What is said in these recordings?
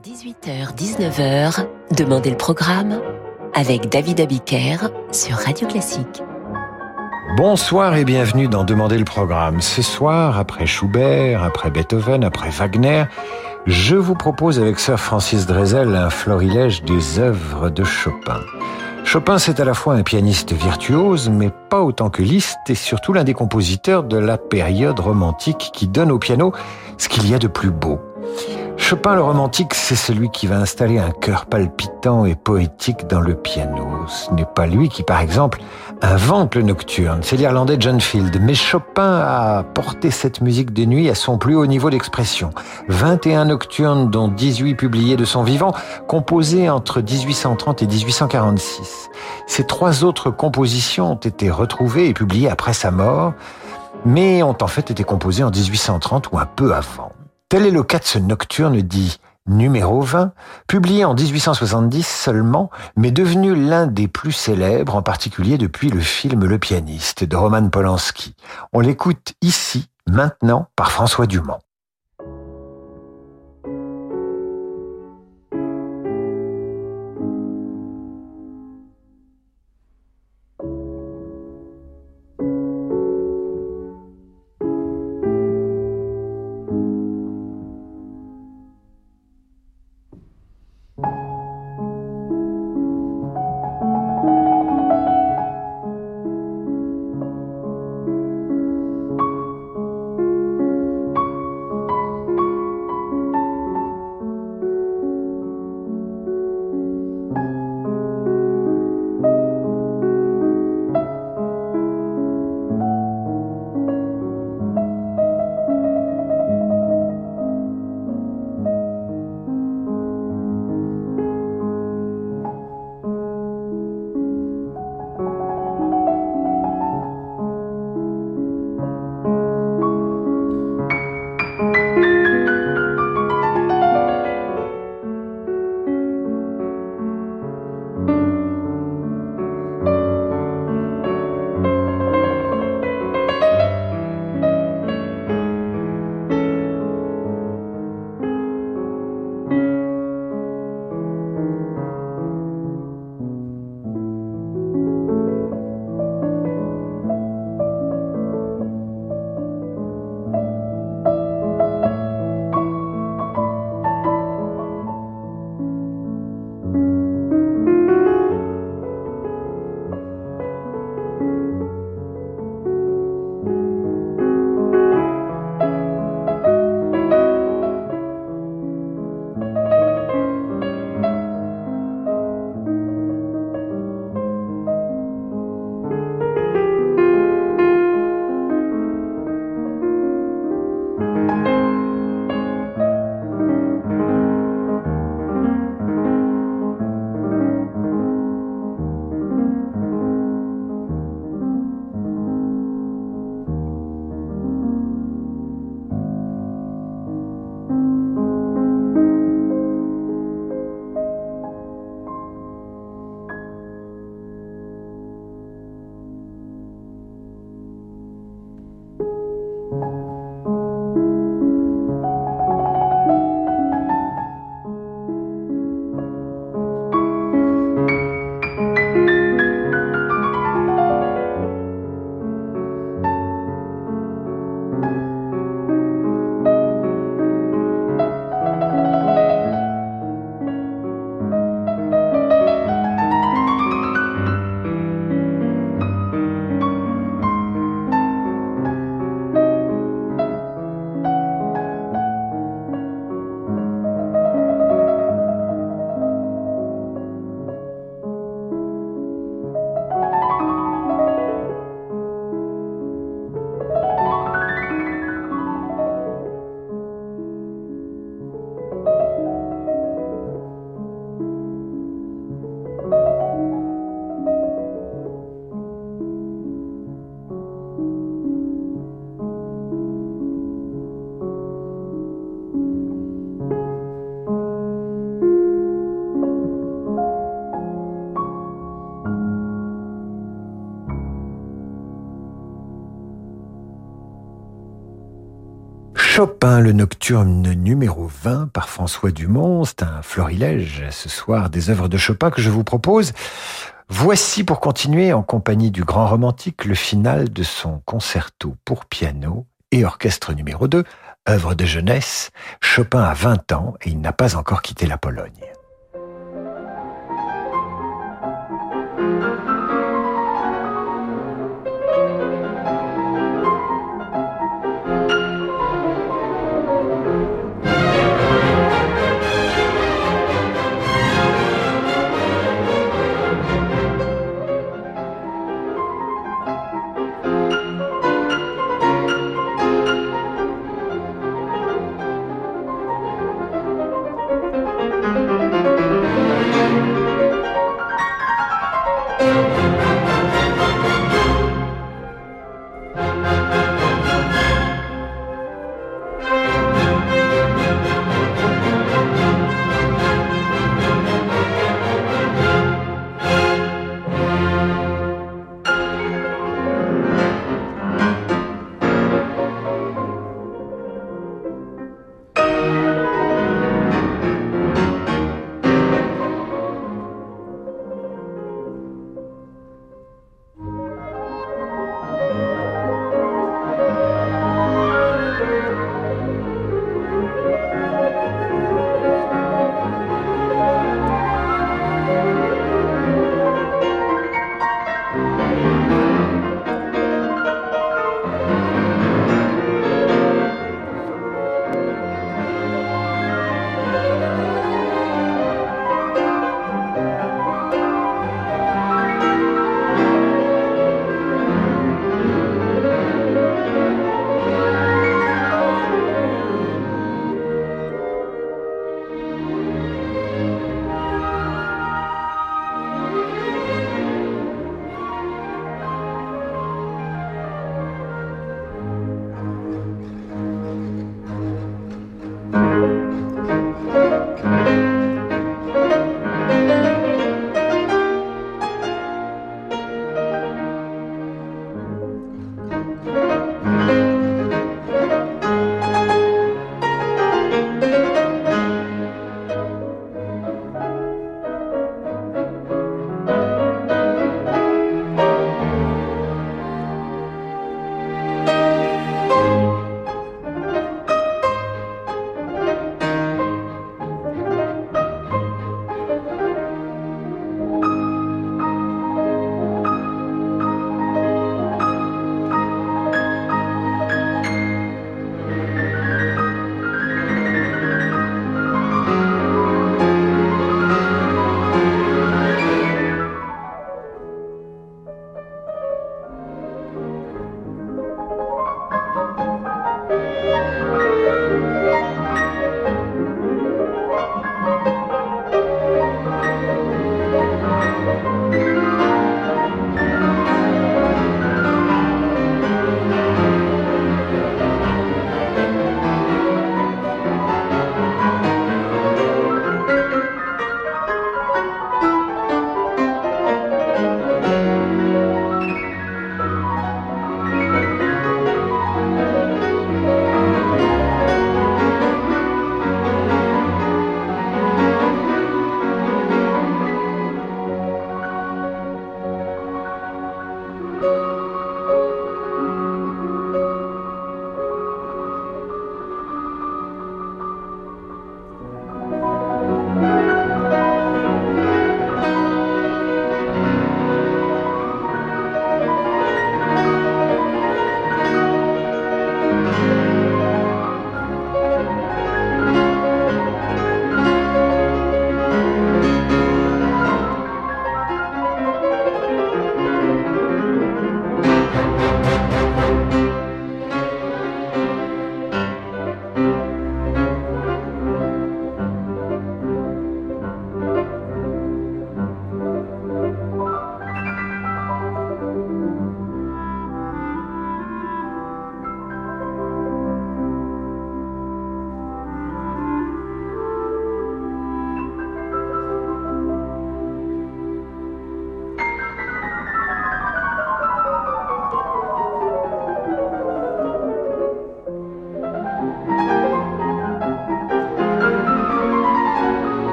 18h-19h, Demandez le programme avec David Abiker sur Radio Classique. Bonsoir et bienvenue dans Demandez le programme. Ce soir, après Schubert, après Beethoven, après Wagner, je vous propose avec Sir Francis Drezel un florilège des œuvres de Chopin. Chopin, c'est à la fois un pianiste virtuose, mais pas autant que Liszt, et surtout l'un des compositeurs de la période romantique qui donne au piano ce qu'il y a de plus beau. Chopin le romantique, c'est celui qui va installer un cœur palpitant et poétique dans le piano. Ce n'est pas lui qui, par exemple, invente le nocturne, c'est l'Irlandais John Field. Mais Chopin a porté cette musique de nuit à son plus haut niveau d'expression. 21 nocturnes, dont 18 publiés de son vivant, composés entre 1830 et 1846. Ces trois autres compositions ont été retrouvées et publiées après sa mort, mais ont en fait été composées en 1830 ou un peu avant. Tel est le cas de ce nocturne dit numéro 20, publié en 1870 seulement, mais devenu l'un des plus célèbres, en particulier depuis le film Le pianiste de Roman Polanski. On l'écoute ici, maintenant, par François Dumont. Le nocturne numéro 20 par François Dumont. C'est un florilège ce soir des œuvres de Chopin que je vous propose. Voici pour continuer en compagnie du grand romantique le final de son concerto pour piano et orchestre numéro 2, œuvre de jeunesse. Chopin a 20 ans et il n'a pas encore quitté la Pologne.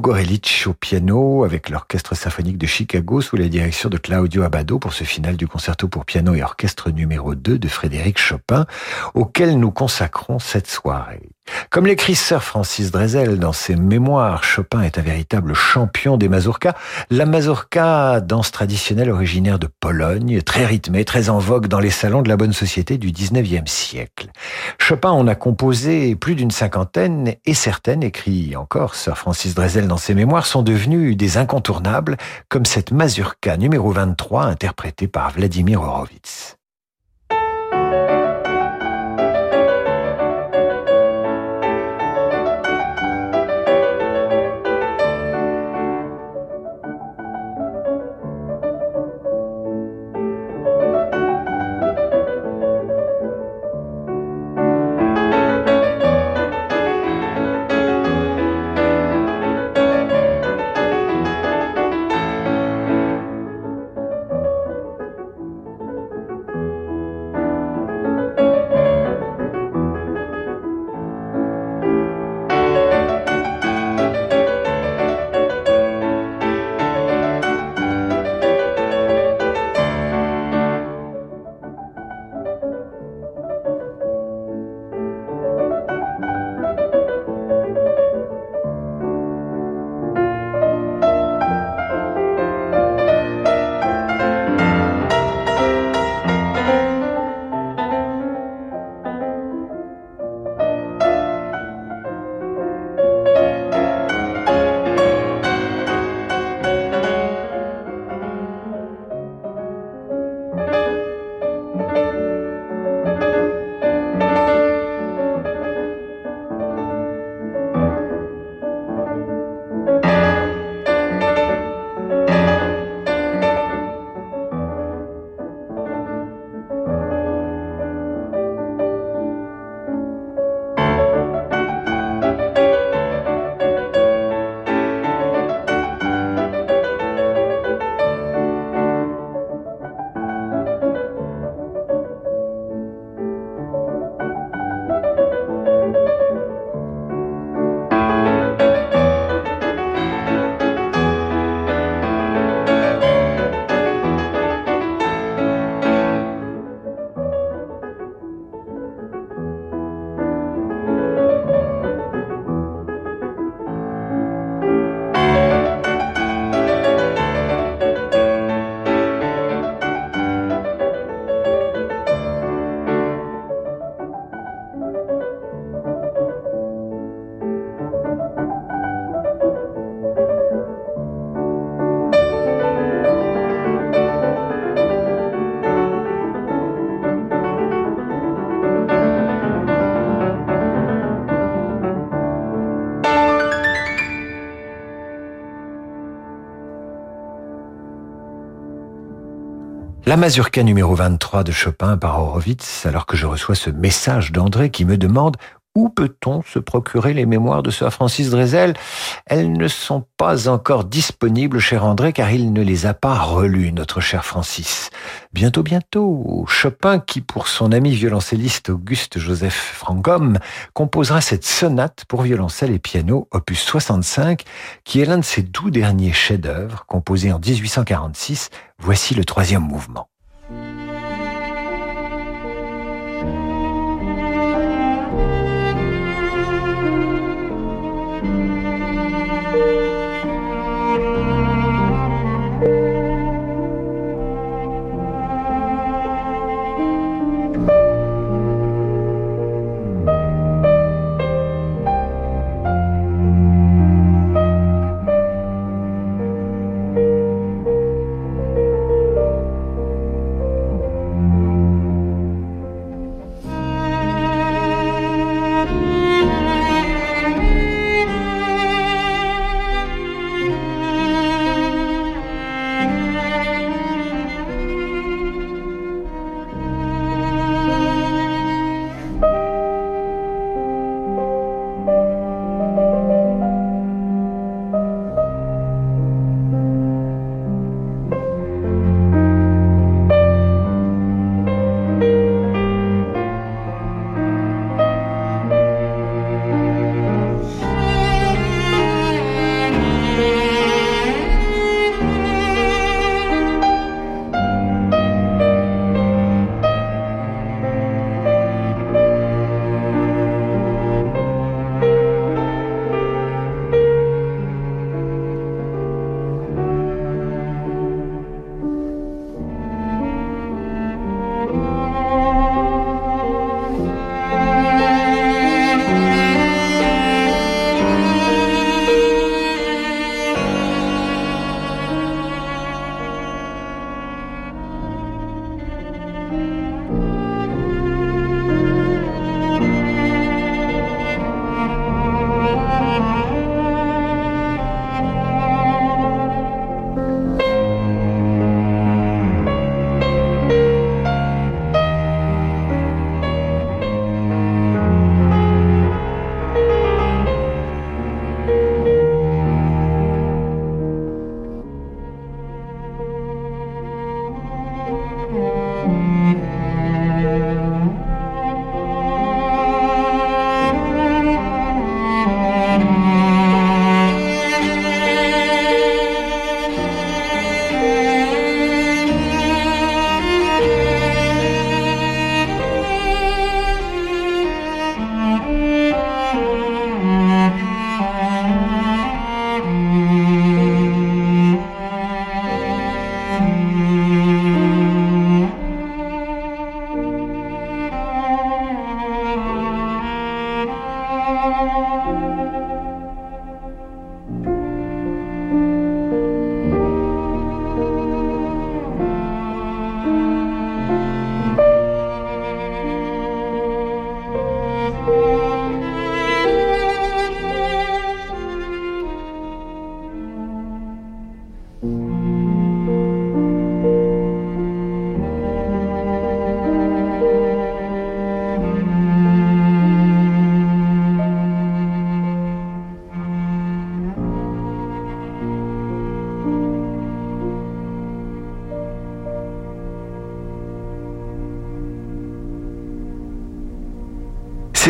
Au piano avec l'Orchestre symphonique de Chicago sous la direction de Claudio Abbado pour ce final du concerto pour piano et orchestre numéro 2 de Frédéric Chopin auquel nous consacrons cette soirée. Comme l'écrit Sir Francis Drezel dans ses mémoires, Chopin est un véritable champion des mazurkas. La mazurka, danse traditionnelle originaire de Pologne, très rythmée, très en vogue dans les salons de la bonne société du 19e siècle. Chopin en a composé plus d'une cinquantaine et certaines, écrit encore Sir Francis Drezel dans ses mémoires, sont devenues des incontournables, comme cette mazurka numéro 23 interprétée par Vladimir Horowitz. La mazurka numéro 23 de Chopin par Horowitz, alors que je reçois ce message d'André qui me demande où peut-on se procurer les mémoires de Sir Francis Drezel? Elles ne sont pas encore disponibles, cher André, car il ne les a pas relues, notre cher Francis. Bientôt, bientôt, Chopin, qui pour son ami violoncelliste Auguste Joseph Frangom, composera cette sonate pour violoncelle et piano, opus 65, qui est l'un de ses doux derniers chefs-d'œuvre, composé en 1846. Voici le troisième mouvement.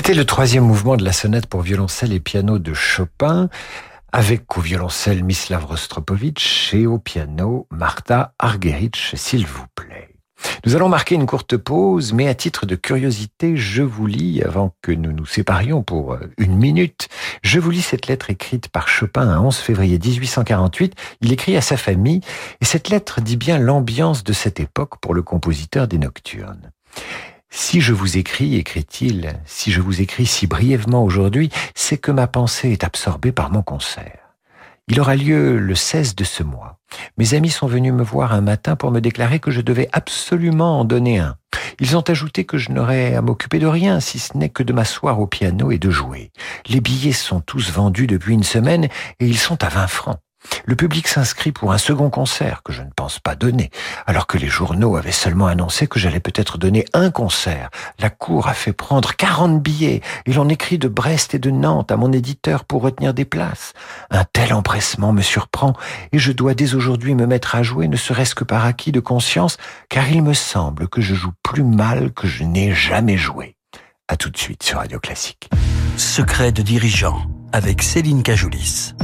C'était le troisième mouvement de la sonate pour violoncelle et piano de Chopin, avec au violoncelle Mislav Rostropovitch et au piano Martha Argerich, s'il vous plaît. Nous allons marquer une courte pause, mais à titre de curiosité, je vous lis, avant que nous nous séparions pour euh, une minute, je vous lis cette lettre écrite par Chopin un 11 février 1848. Il écrit à sa famille, et cette lettre dit bien l'ambiance de cette époque pour le compositeur des Nocturnes. Si je vous écris, écrit-il, si je vous écris si brièvement aujourd'hui, c'est que ma pensée est absorbée par mon concert. Il aura lieu le 16 de ce mois. Mes amis sont venus me voir un matin pour me déclarer que je devais absolument en donner un. Ils ont ajouté que je n'aurais à m'occuper de rien, si ce n'est que de m'asseoir au piano et de jouer. Les billets sont tous vendus depuis une semaine et ils sont à 20 francs. Le public s'inscrit pour un second concert que je ne pense pas donner, alors que les journaux avaient seulement annoncé que j'allais peut-être donner un concert. La cour a fait prendre 40 billets et l'on écrit de Brest et de Nantes à mon éditeur pour retenir des places. Un tel empressement me surprend et je dois dès aujourd'hui me mettre à jouer, ne serait-ce que par acquis de conscience, car il me semble que je joue plus mal que je n'ai jamais joué. À tout de suite sur Radio Classique. Secret de dirigeant avec Céline Cajoulis.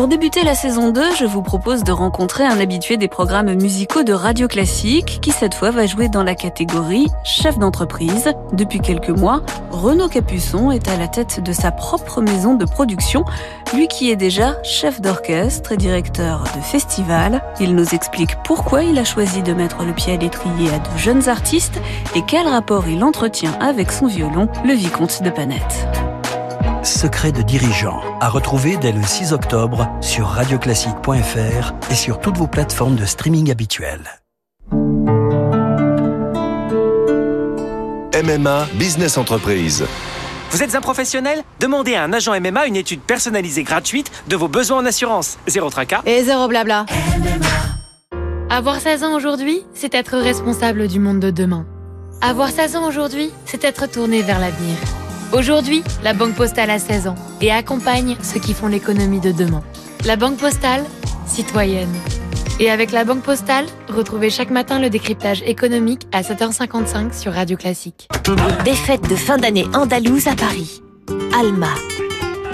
Pour débuter la saison 2, je vous propose de rencontrer un habitué des programmes musicaux de Radio Classique qui cette fois va jouer dans la catégorie chef d'entreprise. Depuis quelques mois, Renaud Capuçon est à la tête de sa propre maison de production, lui qui est déjà chef d'orchestre et directeur de festival. Il nous explique pourquoi il a choisi de mettre le pied à l'étrier à de jeunes artistes et quel rapport il entretient avec son violon, le vicomte de Panette. Secret de dirigeant, à retrouver dès le 6 octobre sur radioclassique.fr et sur toutes vos plateformes de streaming habituelles. MMA Business Entreprise. Vous êtes un professionnel? Demandez à un agent MMA une étude personnalisée gratuite de vos besoins en assurance. Zéro tracas. Et zéro blabla. Avoir 16 ans aujourd'hui, c'est être responsable du monde de demain. Avoir 16 ans aujourd'hui, c'est être tourné vers l'avenir. Aujourd'hui, la Banque Postale a 16 ans et accompagne ceux qui font l'économie de demain. La Banque Postale, citoyenne. Et avec la Banque Postale, retrouvez chaque matin le décryptage économique à 7h55 sur Radio Classique. Des de fin d'année andalouse à Paris. Alma.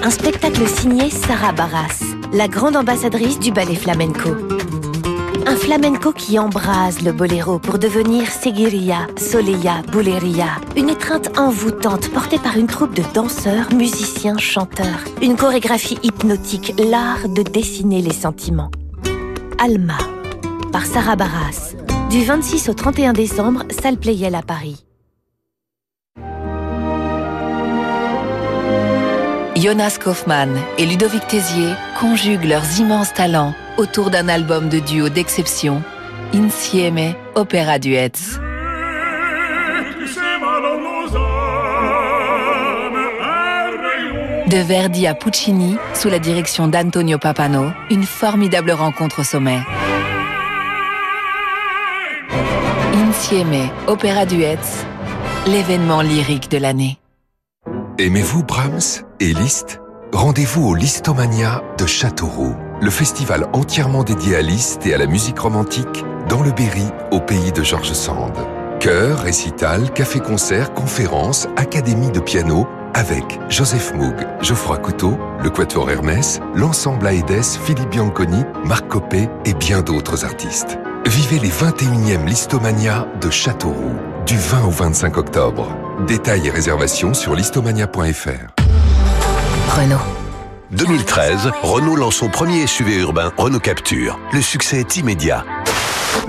Un spectacle signé Sarah Barras, la grande ambassadrice du ballet flamenco. Un flamenco qui embrase le boléro pour devenir Seguiria, Soleya, Buleria. Une étreinte envoûtante portée par une troupe de danseurs, musiciens, chanteurs. Une chorégraphie hypnotique, l'art de dessiner les sentiments. Alma, par Sarah Barras. Du 26 au 31 décembre, salle Playel à Paris. Jonas Kaufmann et Ludovic Tézier conjuguent leurs immenses talents autour d'un album de duo d'exception, Insieme Opera Duets. De Verdi à Puccini, sous la direction d'Antonio Papano, une formidable rencontre au sommet. Insieme Opera Duets, l'événement lyrique de l'année. Aimez-vous Brahms et Liszt? Rendez-vous au Listomania de Châteauroux, le festival entièrement dédié à Liszt et à la musique romantique dans le Berry, au pays de Georges Sand. Chœur, récital, café-concert, conférences, académie de piano, avec Joseph Moog, Geoffroy Couteau, le Quatuor Hermès, l'ensemble Aedes, Philippe Bianconi, Marc Copé et bien d'autres artistes. Vivez les 21e Listomania de Châteauroux, du 20 au 25 octobre. Détails et réservations sur listomania.fr. Renault. 2013, Renault lance son premier SUV urbain, Renault Capture. Le succès est immédiat.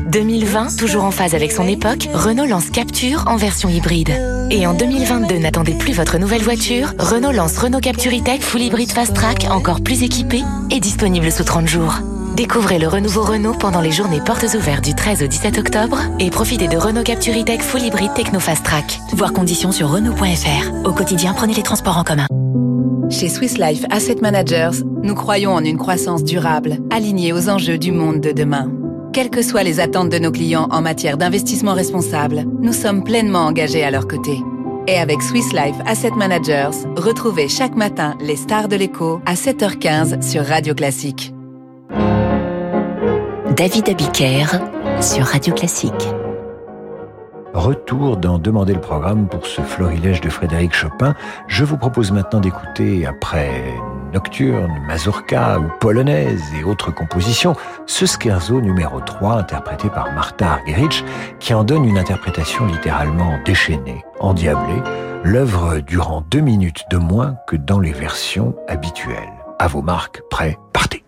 2020, toujours en phase avec son époque, Renault lance Capture en version hybride. Et en 2022, n'attendez plus votre nouvelle voiture, Renault lance Renault Capture E-Tech Full Hybrid Fast Track, encore plus équipé et disponible sous 30 jours. Découvrez le renouveau Renault pendant les journées portes ouvertes du 13 au 17 octobre et profitez de Renault Capture E-Tech Full Hybrid Techno Fast Track. Voir conditions sur Renault.fr. Au quotidien, prenez les transports en commun. Chez Swiss Life Asset Managers, nous croyons en une croissance durable, alignée aux enjeux du monde de demain. Quelles que soient les attentes de nos clients en matière d'investissement responsable, nous sommes pleinement engagés à leur côté. Et avec Swiss Life Asset Managers, retrouvez chaque matin les stars de l'écho à 7h15 sur Radio Classique. David Abiker sur Radio Classique. Retour dans Demander le programme pour ce florilège de Frédéric Chopin. Je vous propose maintenant d'écouter, après Nocturne, Mazurka ou Polonaise et autres compositions, ce scherzo numéro 3 interprété par Martha Argerich qui en donne une interprétation littéralement déchaînée, endiablée, l'œuvre durant deux minutes de moins que dans les versions habituelles. À vos marques, prêts, partez.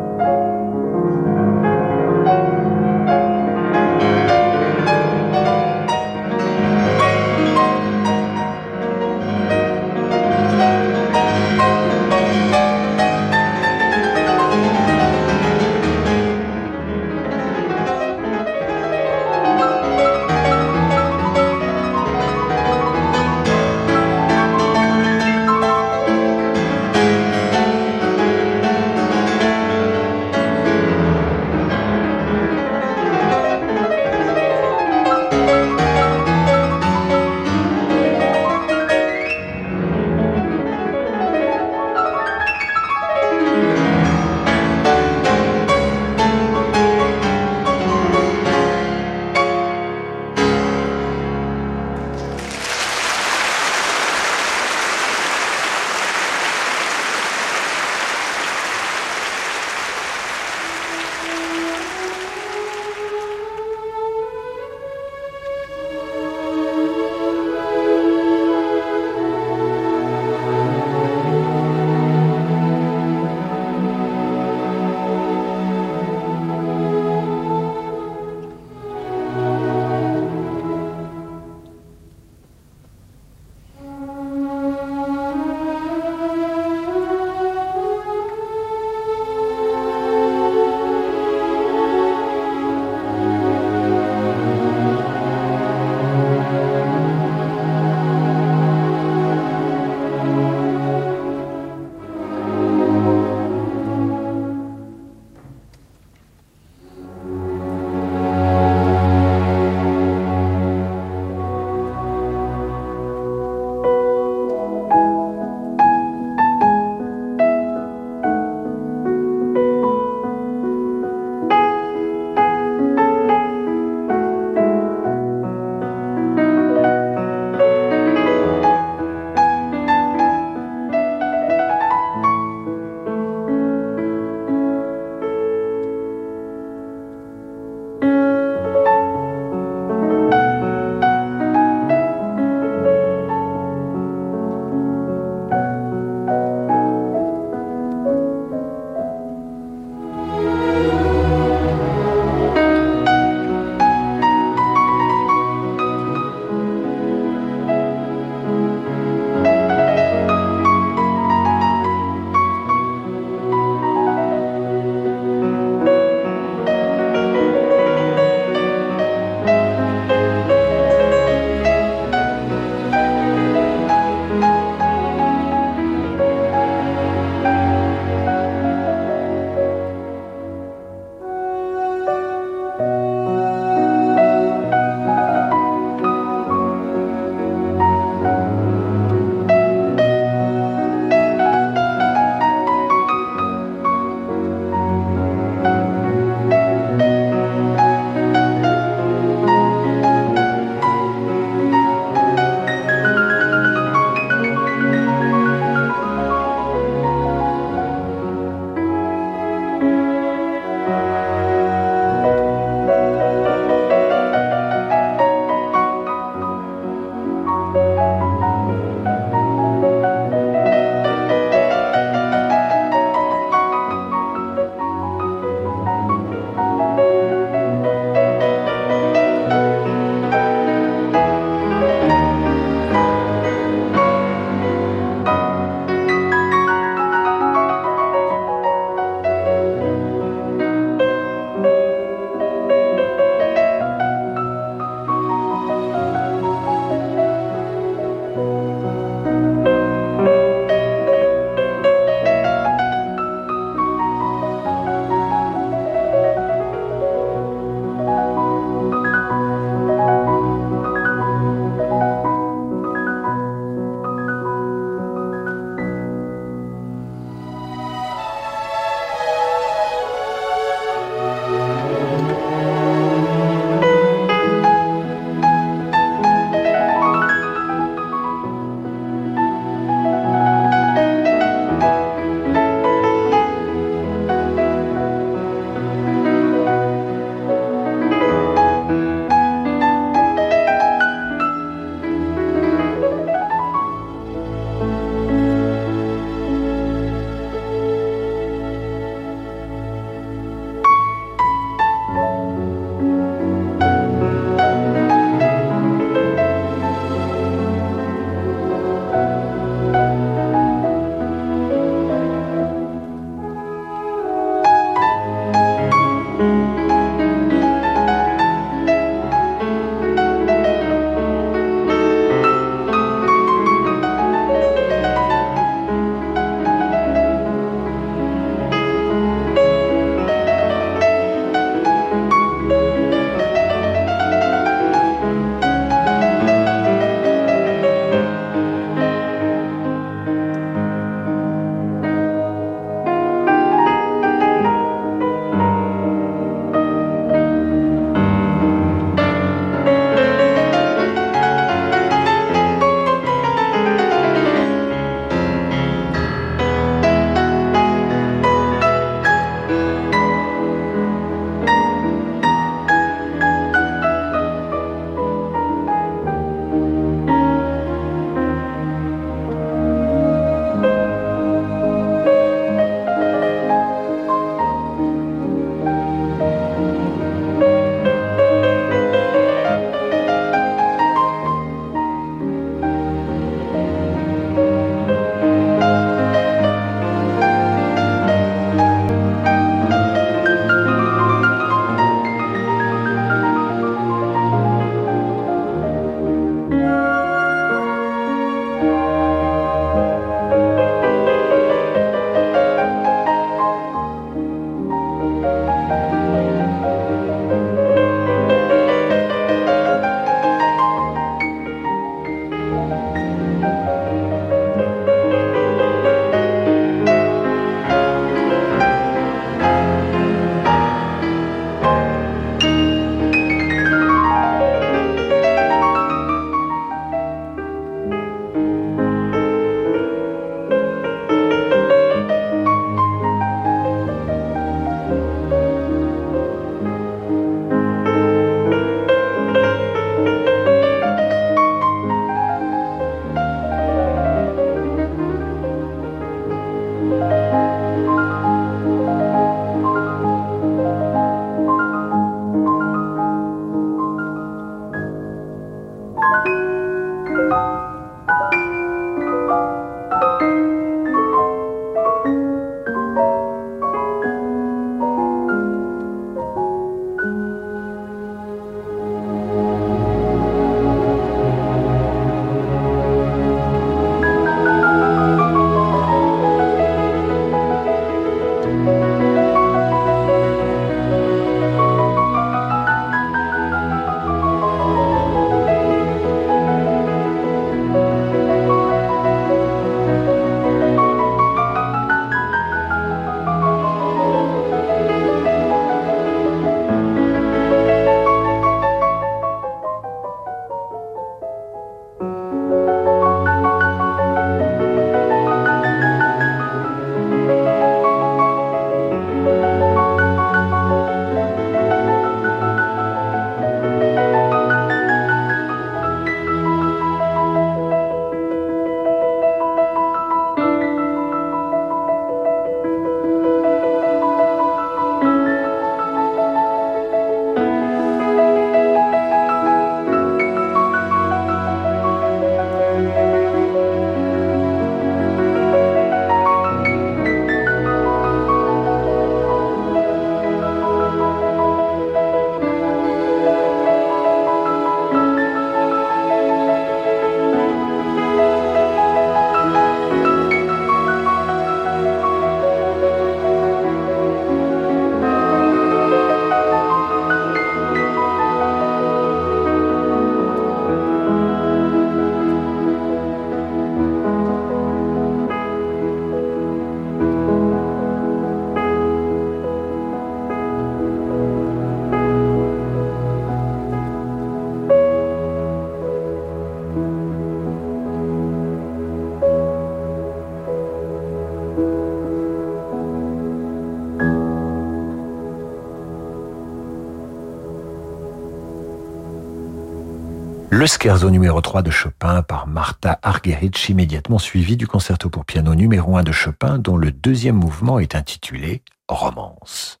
Scherzo numéro 3 de Chopin par Martha Argerich, immédiatement suivi du concerto pour piano numéro 1 de Chopin, dont le deuxième mouvement est intitulé Romance.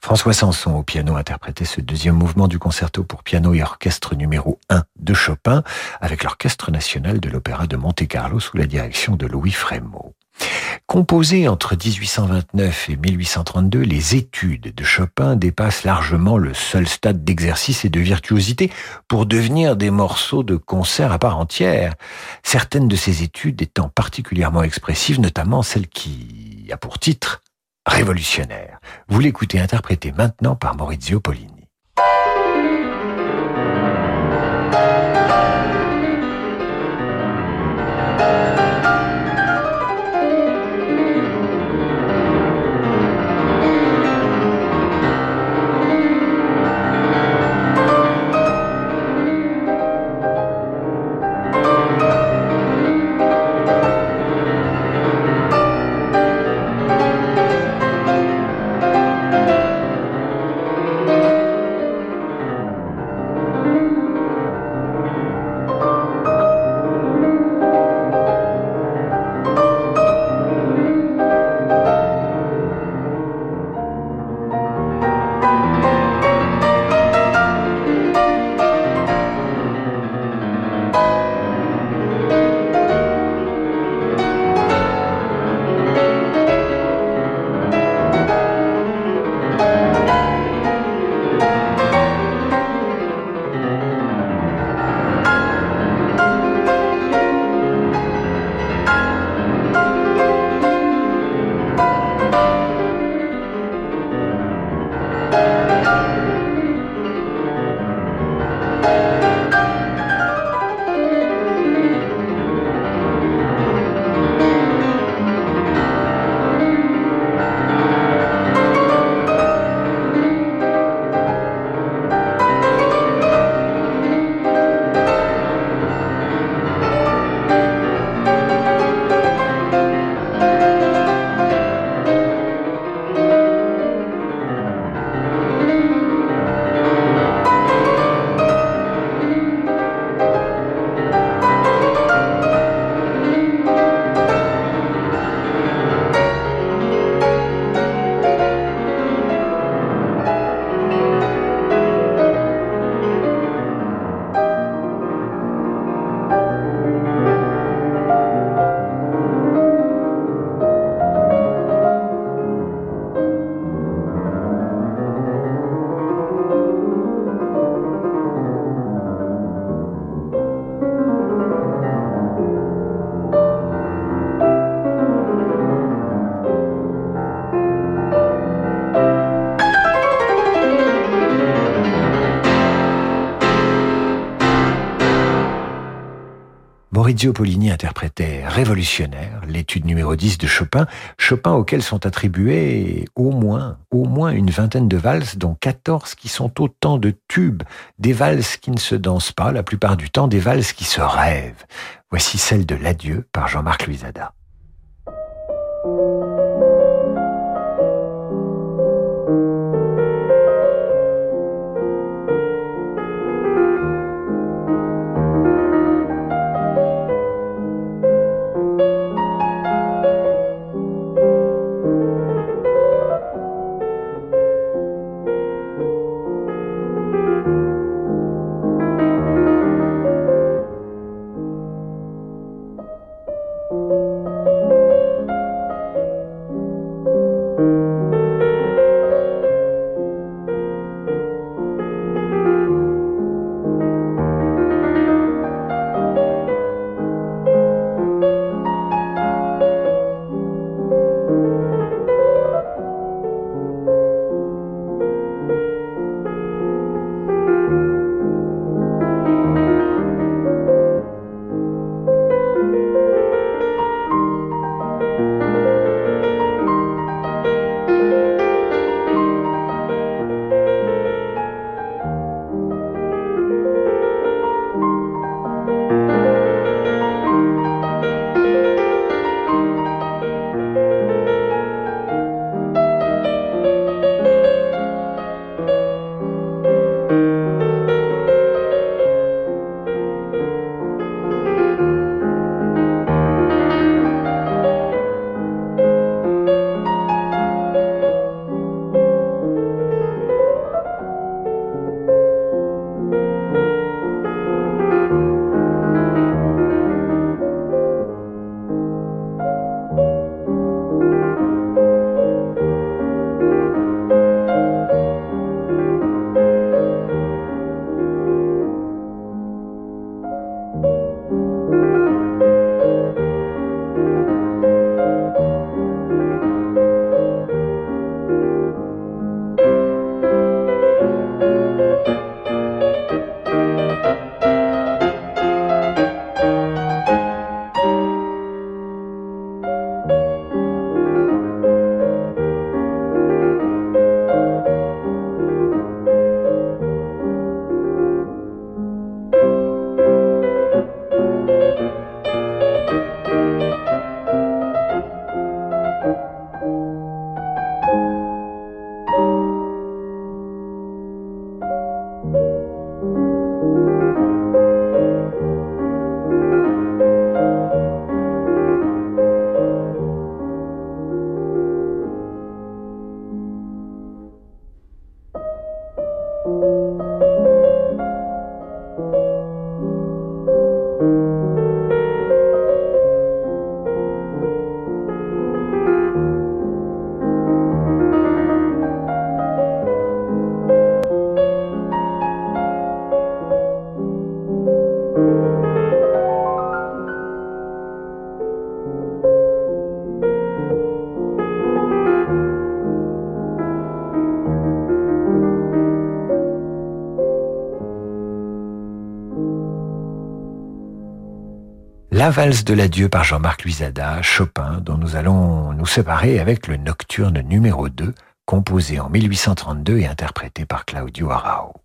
François Sanson au piano interprétait ce deuxième mouvement du concerto pour piano et orchestre numéro 1 de Chopin avec l'Orchestre national de l'Opéra de Monte-Carlo sous la direction de Louis Frémaux. Composées entre 1829 et 1832, les études de Chopin dépassent largement le seul stade d'exercice et de virtuosité pour devenir des morceaux de concert à part entière. Certaines de ces études étant particulièrement expressives, notamment celle qui a pour titre Révolutionnaire. Vous l'écoutez interprété maintenant par Maurizio Polini. Maurizio Pollini interprétait Révolutionnaire, l'étude numéro 10 de Chopin, Chopin auquel sont attribuées au moins, au moins une vingtaine de valses, dont 14 qui sont autant de tubes, des valses qui ne se dansent pas la plupart du temps, des valses qui se rêvent. Voici celle de l'adieu par Jean-Marc Luisada. La valse de l'adieu par Jean-Marc Luisada, Chopin, dont nous allons nous séparer avec le nocturne numéro 2, composé en 1832 et interprété par Claudio Arao.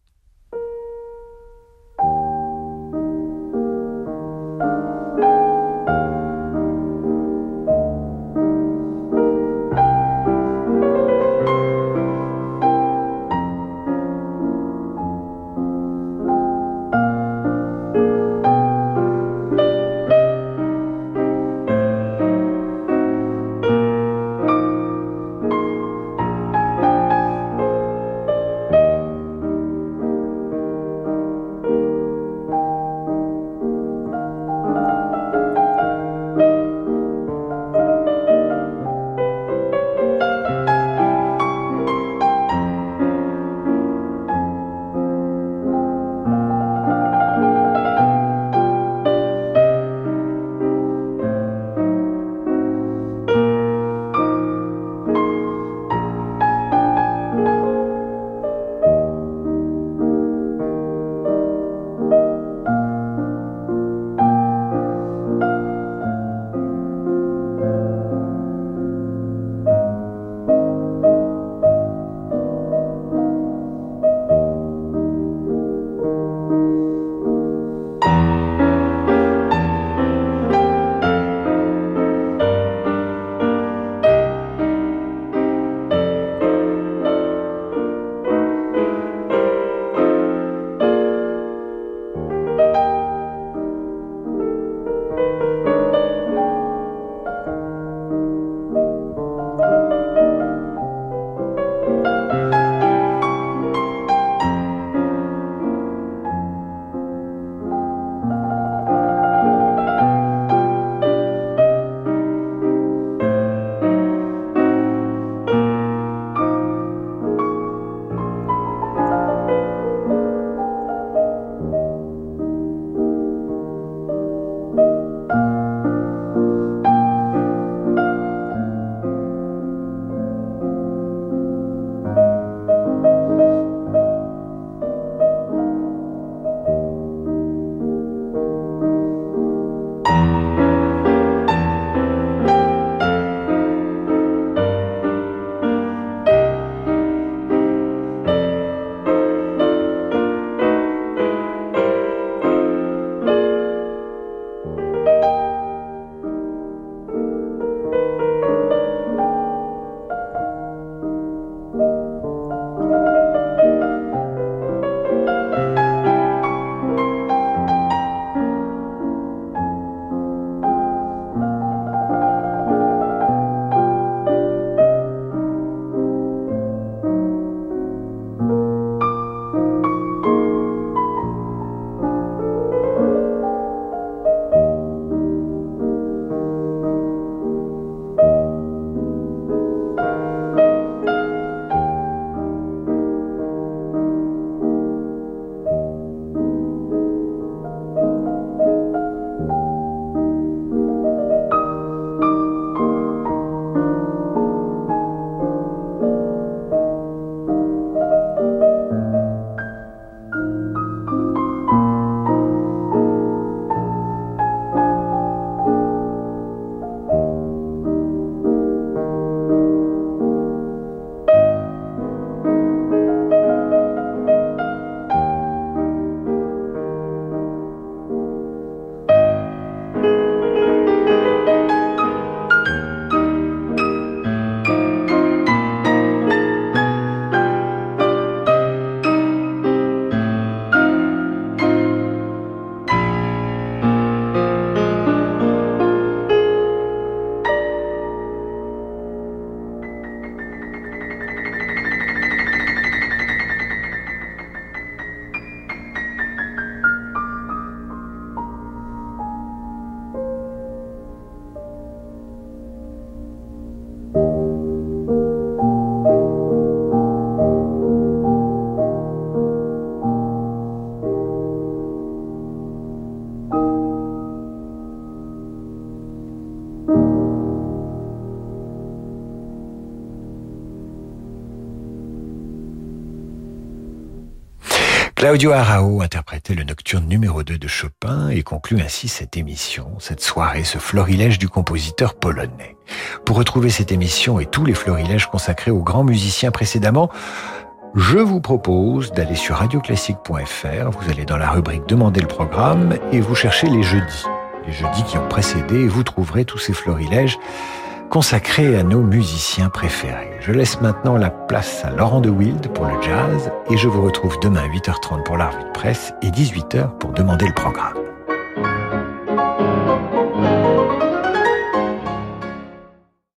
Claudio Arao interprétait le nocturne numéro 2 de Chopin et conclut ainsi cette émission, cette soirée, ce florilège du compositeur polonais. Pour retrouver cette émission et tous les florilèges consacrés aux grands musiciens précédemment, je vous propose d'aller sur radioclassique.fr, vous allez dans la rubrique Demandez le programme et vous cherchez les jeudis. Les jeudis qui ont précédé et vous trouverez tous ces florilèges consacré à nos musiciens préférés. Je laisse maintenant la place à Laurent de Wild pour le jazz et je vous retrouve demain à 8h30 pour la revue de presse et 18h pour demander le programme.